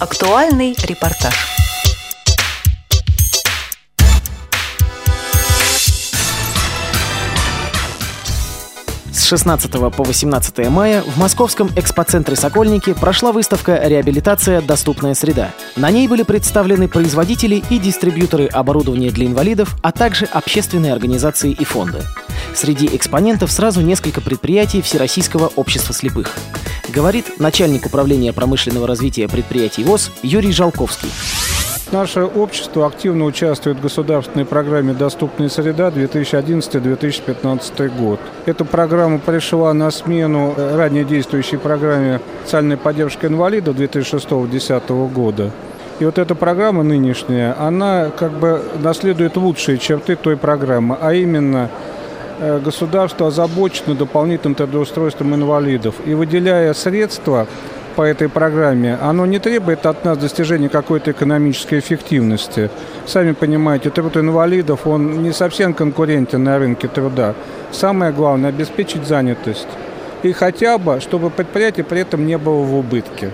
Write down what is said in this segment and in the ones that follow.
Актуальный репортаж. 16 по 18 мая в московском экспоцентре «Сокольники» прошла выставка «Реабилитация. Доступная среда». На ней были представлены производители и дистрибьюторы оборудования для инвалидов, а также общественные организации и фонды. Среди экспонентов сразу несколько предприятий Всероссийского общества слепых. Говорит начальник управления промышленного развития предприятий ВОЗ Юрий Жалковский. Наше общество активно участвует в государственной программе «Доступная среда» 2011-2015 год. Эта программа пришла на смену ранее действующей программе социальной поддержки инвалидов 2006-2010 года. И вот эта программа нынешняя, она как бы наследует лучшие черты той программы, а именно э, государство озабочено дополнительным трудоустройством инвалидов. И выделяя средства по этой программе, оно не требует от нас достижения какой-то экономической эффективности. Сами понимаете, труд инвалидов, он не совсем конкурентен на рынке труда. Самое главное – обеспечить занятость. И хотя бы, чтобы предприятие при этом не было в убытке.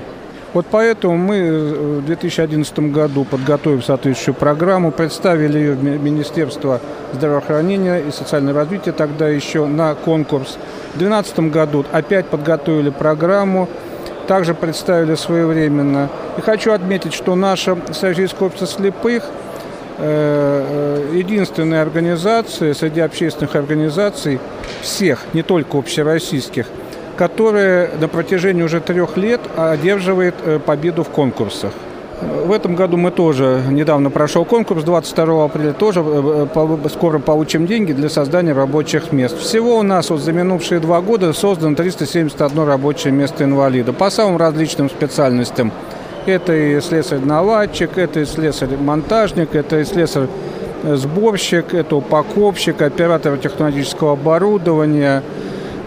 Вот поэтому мы в 2011 году, подготовив соответствующую программу, представили ее в Министерство здравоохранения и социального развития тогда еще на конкурс. В 2012 году опять подготовили программу, также представили своевременно. И хочу отметить, что наше Всероссийское общество слепых э, э, единственная организация среди общественных организаций, всех, не только общероссийских, которая на протяжении уже трех лет одерживает э, победу в конкурсах. В этом году мы тоже, недавно прошел конкурс, 22 апреля тоже э, э, скоро получим деньги для создания рабочих мест. Всего у нас вот за минувшие два года создано 371 рабочее место инвалида по самым различным специальностям. Это и слесарь-наладчик, это и слесарь-монтажник, это и слесарь-сборщик, это упаковщик, оператор технологического оборудования –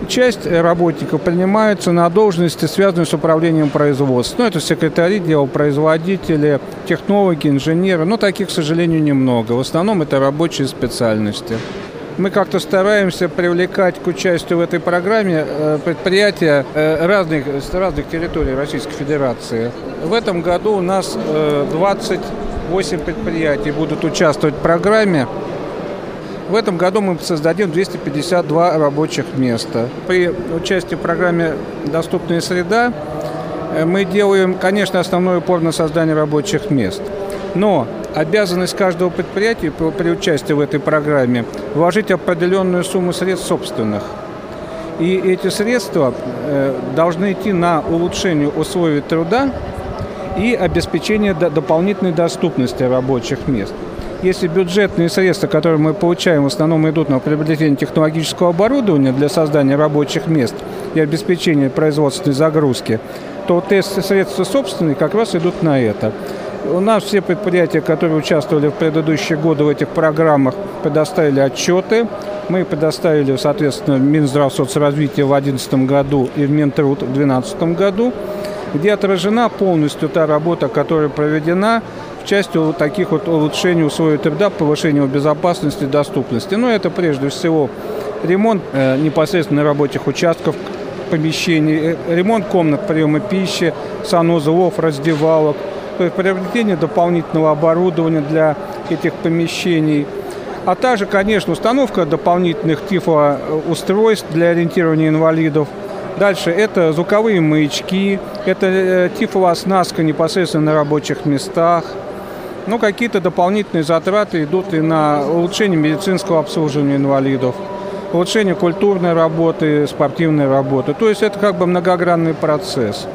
Часть работников принимаются на должности, связанные с управлением производством. Ну, это секретари дел, производители, технологи, инженеры. Но таких, к сожалению, немного. В основном это рабочие специальности. Мы как-то стараемся привлекать к участию в этой программе э, предприятия э, разных, с разных территорий Российской Федерации. В этом году у нас 28 э, предприятий будут участвовать в программе. В этом году мы создадим 252 рабочих места. При участии в программе «Доступная среда» э, мы делаем, конечно, основной упор на создание рабочих мест. Но обязанность каждого предприятия при участии в этой программе вложить определенную сумму средств собственных. И эти средства э, должны идти на улучшение условий труда и обеспечение дополнительной доступности рабочих мест – если бюджетные средства, которые мы получаем, в основном идут на приобретение технологического оборудования для создания рабочих мест и обеспечения производственной загрузки, то вот эти средства собственные как раз идут на это. У нас все предприятия, которые участвовали в предыдущие годы в этих программах, предоставили отчеты. Мы предоставили, соответственно, Минздрав соцразвития в 2011 году и в Минтруд в 2012 году, где отражена полностью та работа, которая проведена вот таких вот улучшений условий труда, повышения безопасности и доступности. Но это прежде всего ремонт э, непосредственно рабочих участков помещений, э, ремонт комнат приема пищи, санузлов, раздевалок, то есть приобретение дополнительного оборудования для этих помещений, а также, конечно, установка дополнительных тифлоустройств для ориентирования инвалидов. Дальше это звуковые маячки, это э, тифлооснастка непосредственно на рабочих местах – ну, какие-то дополнительные затраты идут и на улучшение медицинского обслуживания инвалидов, улучшение культурной работы, спортивной работы. То есть это как бы многогранный процесс.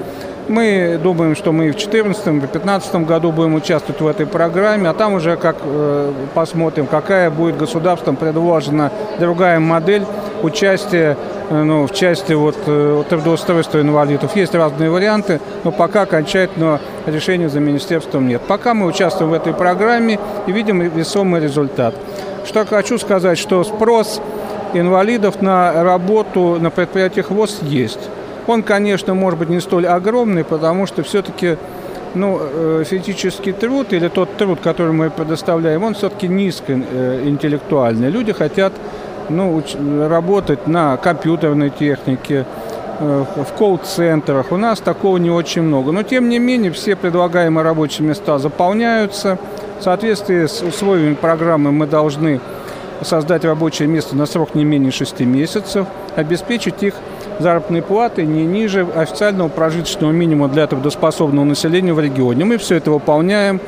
Мы думаем, что мы и в 2014, и в 2015 году будем участвовать в этой программе, а там уже как э, посмотрим, какая будет государством предложена другая модель участия э, ну, в части вот, э, трудоустройства инвалидов. Есть разные варианты, но пока окончательного решения за министерством нет. Пока мы участвуем в этой программе и видим весомый результат. Что хочу сказать, что спрос инвалидов на работу на предприятиях ВОЗ есть. Он, конечно, может быть не столь огромный, потому что все-таки ну, э, физический труд или тот труд, который мы предоставляем, он все-таки низкоинтеллектуальный. Люди хотят ну, работать на компьютерной технике, э, в колл-центрах. У нас такого не очень много. Но, тем не менее, все предлагаемые рабочие места заполняются. В соответствии с условиями программы мы должны создать рабочее место на срок не менее 6 месяцев, обеспечить их заработной платы не ниже официального прожиточного минимума для трудоспособного населения в регионе. Мы все это выполняем.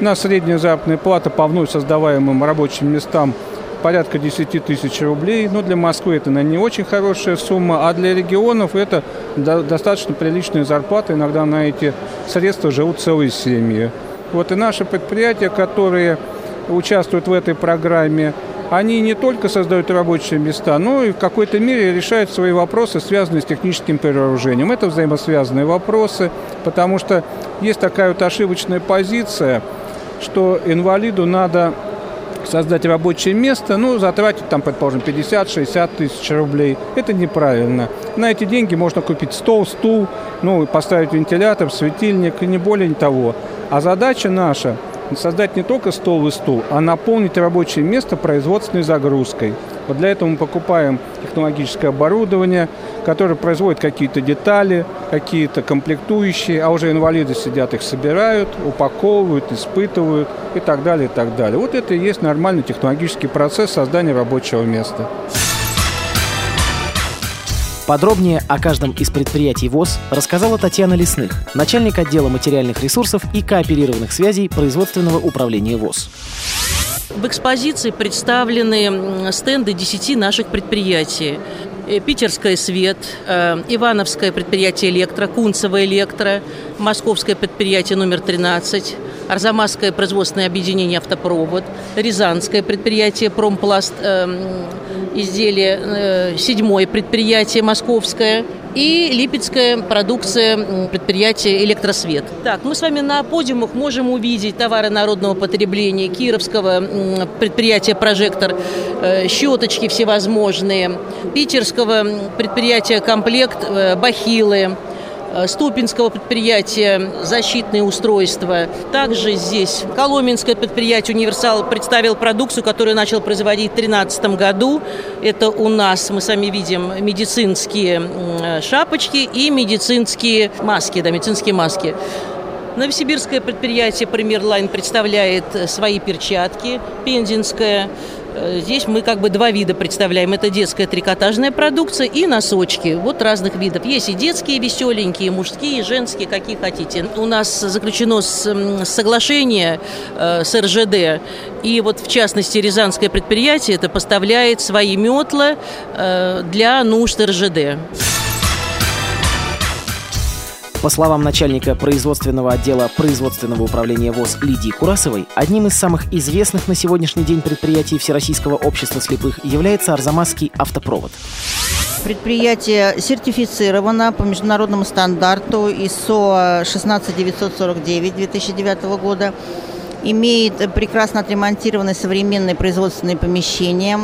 На средняя заработная плата по вновь создаваемым рабочим местам порядка 10 тысяч рублей. Но для Москвы это наверное, не очень хорошая сумма, а для регионов это достаточно приличная зарплата. Иногда на эти средства живут целые семьи. Вот и наши предприятия, которые участвуют в этой программе, они не только создают рабочие места, но и в какой-то мере решают свои вопросы, связанные с техническим перевооружением. Это взаимосвязанные вопросы, потому что есть такая вот ошибочная позиция, что инвалиду надо создать рабочее место, ну, затратить там, предположим, 50-60 тысяч рублей. Это неправильно. На эти деньги можно купить стол, стул, ну, поставить вентилятор, светильник, и не более того. А задача наша создать не только стол и стул, а наполнить рабочее место производственной загрузкой. Вот для этого мы покупаем технологическое оборудование, которое производит какие-то детали, какие-то комплектующие, а уже инвалиды сидят, их собирают, упаковывают, испытывают и так далее, и так далее. Вот это и есть нормальный технологический процесс создания рабочего места. Подробнее о каждом из предприятий ВОЗ рассказала Татьяна Лесных, начальник отдела материальных ресурсов и кооперированных связей производственного управления ВОЗ. В экспозиции представлены стенды 10 наших предприятий. Э, Питерская «Свет», э, Ивановское предприятие «Электро», Кунцево «Электро», Московское предприятие номер 13, Арзамасское производственное объединение «Автопровод», Рязанское предприятие «Промпласт», э, изделие седьмое предприятие «Московское», и липецкая продукция предприятия «Электросвет». Так, мы с вами на подиумах можем увидеть товары народного потребления кировского предприятия «Прожектор», э, щеточки всевозможные, питерского предприятия «Комплект», э, «Бахилы», Ступинского предприятия «Защитные устройства». Также здесь Коломенское предприятие «Универсал» представил продукцию, которую начал производить в 2013 году. Это у нас, мы сами видим, медицинские шапочки и медицинские маски, да, медицинские маски. Новосибирское предприятие «Премьер Лайн» представляет свои перчатки, Пензенское – Э, здесь мы как бы два вида представляем. Это детская трикотажная продукция и носочки. Вот разных видов. Есть и детские веселенькие, и мужские, и женские, какие хотите. У нас заключено соглашение э, с РЖД. И вот в частности Рязанское предприятие это поставляет свои метла э, для нужд РЖД. По словам начальника производственного отдела производственного управления ВОЗ Лидии Курасовой, одним из самых известных на сегодняшний день предприятий Всероссийского общества слепых является Арзамасский автопровод. Предприятие сертифицировано по международному стандарту ISO 16949 2009 года имеет прекрасно отремонтированные современные производственные помещения,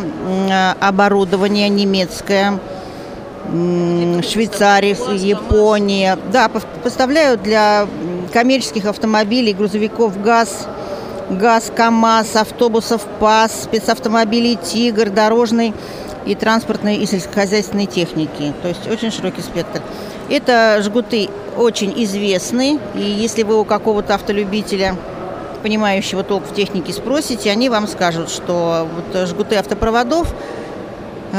оборудование немецкое – Швейцария, Япония. Да, поставляют для коммерческих автомобилей, грузовиков ГАЗ, ГАЗ, КАМАЗ, автобусов ПАС, спецавтомобилей «Тигр», дорожной и транспортной и сельскохозяйственной техники. То есть очень широкий спектр. Это жгуты очень известны, и если вы у какого-то автолюбителя понимающего толк в технике спросите, они вам скажут, что вот жгуты автопроводов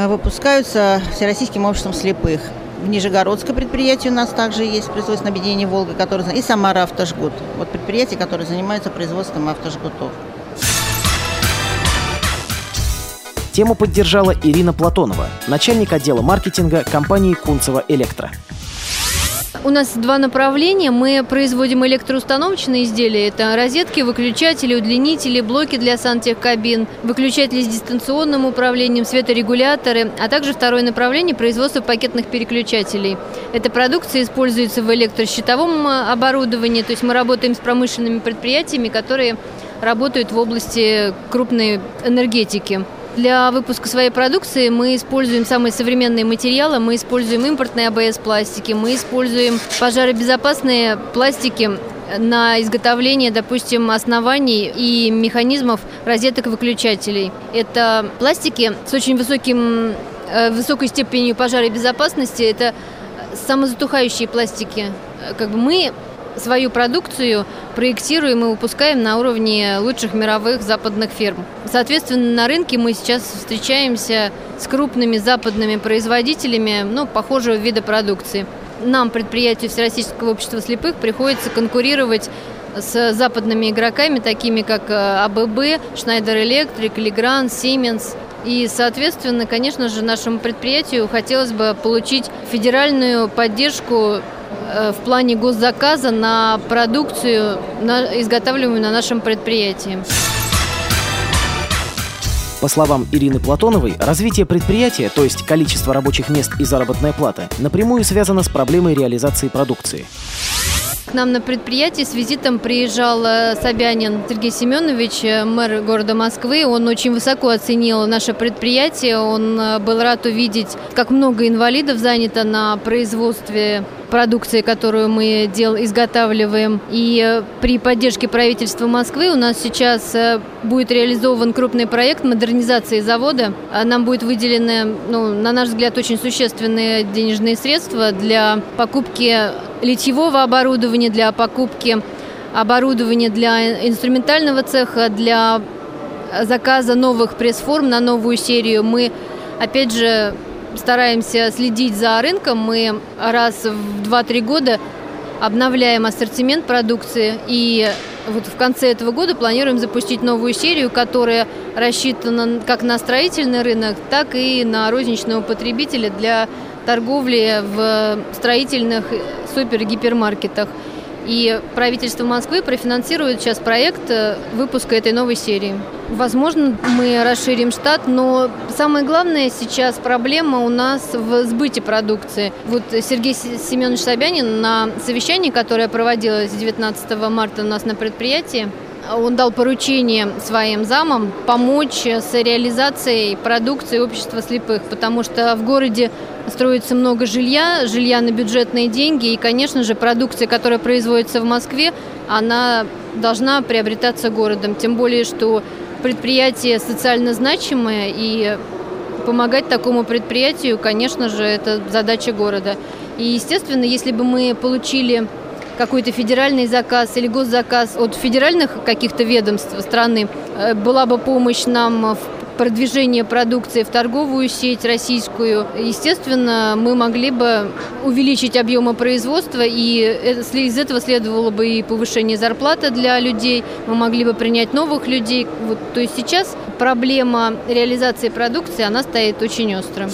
выпускаются Всероссийским обществом слепых. В Нижегородское предприятие у нас также есть производственное объединение «Волга», которое, и Самара «Автожгут». Вот предприятие, которое занимается производством автожгутов. Тему поддержала Ирина Платонова, начальник отдела маркетинга компании «Кунцево Электро». У нас два направления. Мы производим электроустановочные изделия. Это розетки, выключатели, удлинители, блоки для сантехкабин, выключатели с дистанционным управлением, светорегуляторы, а также второе направление – производство пакетных переключателей. Эта продукция используется в электрощитовом оборудовании, то есть мы работаем с промышленными предприятиями, которые работают в области крупной энергетики. Для выпуска своей продукции мы используем самые современные материалы, мы используем импортные АБС-пластики, мы используем пожаробезопасные пластики на изготовление, допустим, оснований и механизмов розеток выключателей. Это пластики с очень высоким, э, высокой степенью пожаробезопасности. Это самозатухающие пластики. Как бы мы свою продукцию проектируем и выпускаем на уровне лучших мировых западных фирм. Соответственно, на рынке мы сейчас встречаемся с крупными западными производителями ну, похожего вида продукции. Нам, предприятию Всероссийского общества слепых, приходится конкурировать с западными игроками, такими как э, АББ, Schneider Electric, Legrand, Siemens. И, соответственно, конечно же, нашему предприятию хотелось бы получить федеральную поддержку в плане госзаказа на продукцию, на, изготавливаемую на нашем предприятии. По словам Ирины Платоновой, развитие предприятия, то есть количество рабочих мест и заработная плата, напрямую связано с проблемой реализации продукции. К нам на предприятие с визитом приезжал э, Собянин Сергей Семенович, э, мэр города Москвы. Он очень высоко оценил наше предприятие. Он был рад увидеть, как много инвалидов занято на производстве продукции, которую мы дел, изготавливаем. И э, при поддержке правительства Москвы у нас сейчас э, будет реализован крупный проект модернизации завода. А нам будет выделены, ну, на наш взгляд, очень существенные денежные средства для покупки литьевого оборудования, для покупки оборудования для инструментального цеха, для заказа новых пресс-форм на новую серию. Мы, опять же, стараемся следить за рынком. Мы раз в 2-3 года обновляем ассортимент продукции и вот в конце этого года планируем запустить новую серию, которая рассчитана как на строительный рынок, так и на розничного потребителя для торговли в строительных супер-гипермаркетах. И правительство Москвы профинансирует сейчас проект э, выпуска этой новой серии. Возможно, мы расширим штат, но самое главное сейчас проблема у нас в сбыте продукции. Вот Сергей Семенович Собянин на совещании, которое проводилось 19 марта у нас на предприятии, он дал поручение своим замам помочь с реализацией продукции общества слепых, потому что в городе строится много жилья, жилья на бюджетные деньги, и, конечно же, продукция, которая производится в Москве, она должна приобретаться городом. Тем более, что предприятие социально значимое, и помогать такому предприятию, конечно же, это задача города. И, естественно, если бы мы получили какой-то федеральный заказ или госзаказ от федеральных каких-то ведомств страны, э, была бы помощь нам в продвижение продукции в торговую сеть российскую, естественно, мы могли бы увеличить объемы производства, и из этого следовало бы и повышение зарплаты для людей, мы могли бы принять новых людей. Вот, то есть сейчас проблема реализации продукции, она стоит очень остро.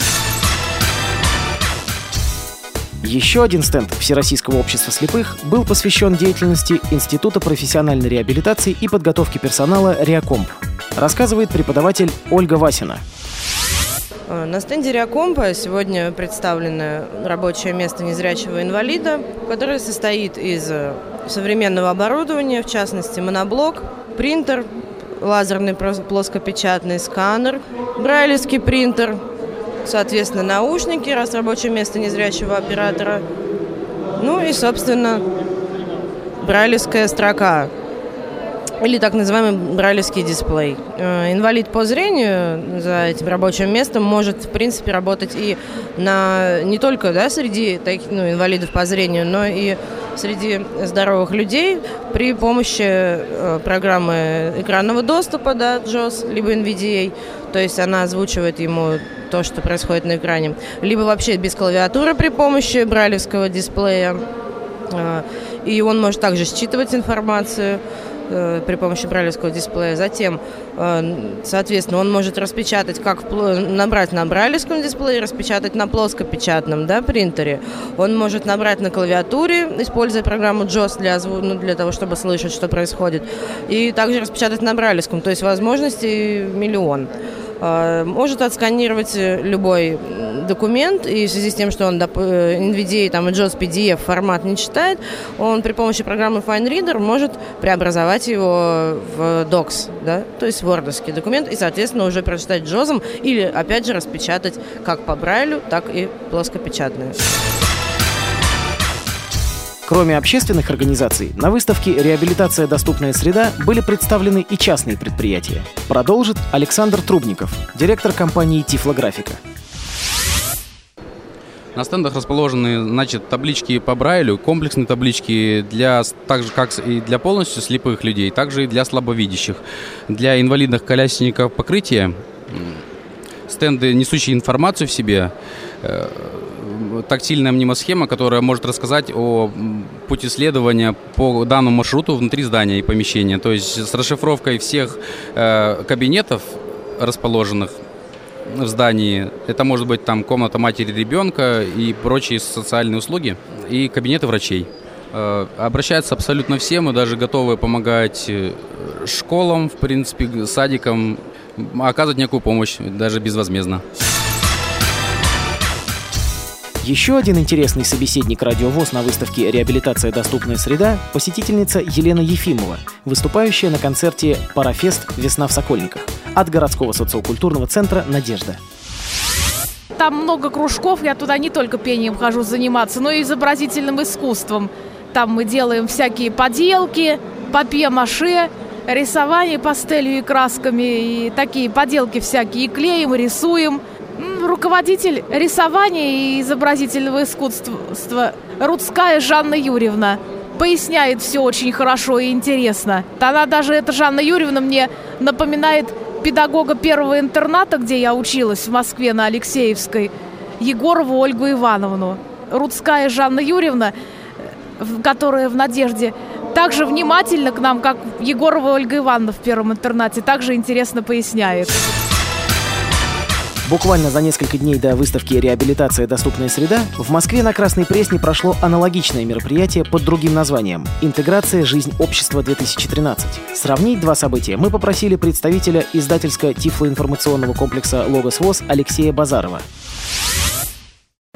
Еще один стенд Всероссийского общества слепых был посвящен деятельности Института профессиональной реабилитации и подготовки персонала «Реакомп», рассказывает преподаватель Ольга Васина. Э, на стенде Реакомпа сегодня представлено рабочее место незрячего инвалида, которое состоит из э, современного оборудования, в частности моноблок, принтер, лазерный плоскопечатный сканер, брайлевский принтер, соответственно, наушники, раз рабочее место незрячего оператора, ну и, собственно, брайлевская строка, или так называемый брайлевский дисплей. Э, инвалид по зрению за этим рабочим местом может, в принципе, работать и на, не только да, среди таких, ну, инвалидов по зрению, но и среди здоровых людей при помощи э, программы экранного доступа, да, JOS, либо NVDA, то есть она озвучивает ему то, что происходит на экране, либо вообще без клавиатуры при помощи брайлевского дисплея, э, и он может также считывать информацию, при помощи брайлевского дисплея. Затем, э, соответственно, он может распечатать, как набрать на брайлевском дисплее, распечатать на плоскопечатном да, принтере. Он может набрать на клавиатуре, используя программу JOS для, ну, для того, чтобы слышать, что происходит. И также распечатать на брайлевском. То есть возможностей миллион. Э, может отсканировать любой документ, и в связи с тем, что он NVDA там, и JOS PDF формат не читает, он при помощи программы FineReader может преобразовать его в Docs, да, то есть в Wordовский документ, и, соответственно, уже прочитать JOS или, опять же, распечатать как по Брайлю, так и плоскопечатную. Кроме общественных организаций, на выставке «Реабилитация. Доступная среда» были представлены и частные предприятия. Продолжит Александр Трубников, директор компании «Тифлографика». На стендах расположены, значит, таблички по Брайлю, комплексные таблички для, так же, как и для полностью слепых людей, также и для слабовидящих. Для инвалидных колясников покрытие, стенды, несущие информацию в себе, э, тактильная мнемосхема, которая может рассказать о пути следования по данному маршруту внутри здания и помещения. То есть с расшифровкой всех э, кабинетов, расположенных в здании. Это может быть там комната матери ребенка и прочие социальные услуги и кабинеты врачей. Э, обращаются абсолютно все, мы даже готовы помогать э, школам, в принципе, садикам, оказывать некую помощь, даже безвозмездно. Еще один интересный собеседник радиовоз на выставке «Реабилитация. Доступная среда» – посетительница Елена Ефимова, выступающая на концерте «Парафест. Весна в Сокольниках» от городского социокультурного центра «Надежда». Там много кружков, я туда не только пением хожу заниматься, но и изобразительным искусством. Там мы делаем всякие поделки, папье-маше, рисование пастелью и красками, и такие поделки всякие, и клеим, и рисуем – руководитель рисования и изобразительного искусства Рудская Жанна Юрьевна. Поясняет все очень хорошо и интересно. Она даже, эта Жанна Юрьевна, мне напоминает педагога первого интерната, где я училась в Москве на Алексеевской, Егорову Ольгу Ивановну. Рудская Жанна Юрьевна, которая в «Надежде», также внимательно к нам, как Егорова Ольга Ивановна в первом интернате, также интересно поясняет. Буквально за несколько дней до выставки «Реабилитация. Доступная среда» в Москве на Красной Пресне прошло аналогичное мероприятие под другим названием «Интеграция. Жизнь общества 2013». Сравнить два события мы попросили представителя издательско-тифлоинформационного комплекса «Логос ВОЗ» Алексея Базарова.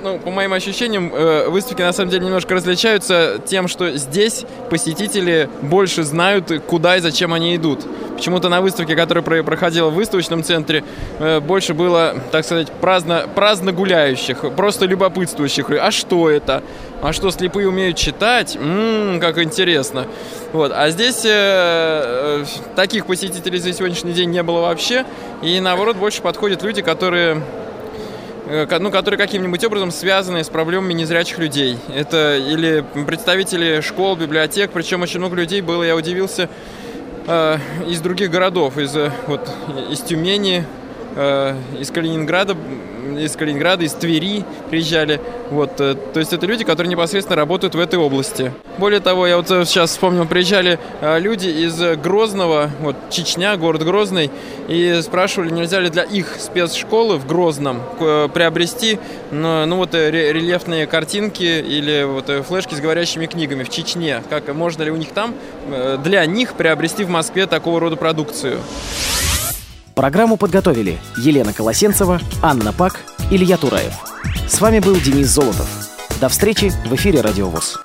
Ну, по моим ощущениям, э, выставки на самом деле немножко различаются тем, что здесь посетители больше знают, куда и зачем они идут. Почему-то на выставке, которая проходила в выставочном центре, э, больше было, так сказать, праздно, праздно гуляющих, просто любопытствующих. А что это? А что, слепые умеют читать? Ммм, как интересно. Вот. А здесь э, э, таких посетителей за сегодняшний день не было вообще. И наоборот, больше подходят люди, которые ну, которые каким-нибудь образом связаны с проблемами незрячих людей. Это или представители школ, библиотек, причем очень много людей было, я удивился, э, из других городов, из, э, вот, из Тюмени, э, из Калининграда из Калининграда, из Твери приезжали. Вот, э, то есть это люди, которые непосредственно работают в этой области. Более того, я вот э, сейчас вспомнил, приезжали э, люди из Грозного, вот Чечня, город Грозный, и спрашивали, нельзя ли для их спецшколы в Грозном приобрести ну, ну вот рельефные картинки или вот флешки с говорящими книгами в Чечне. Как можно ли у них там для них приобрести в Москве такого рода продукцию? Программу подготовили Елена Колосенцева, Анна Пак, Илья Тураев. С вами был Денис Золотов. До встречи в эфире «Радиовоз».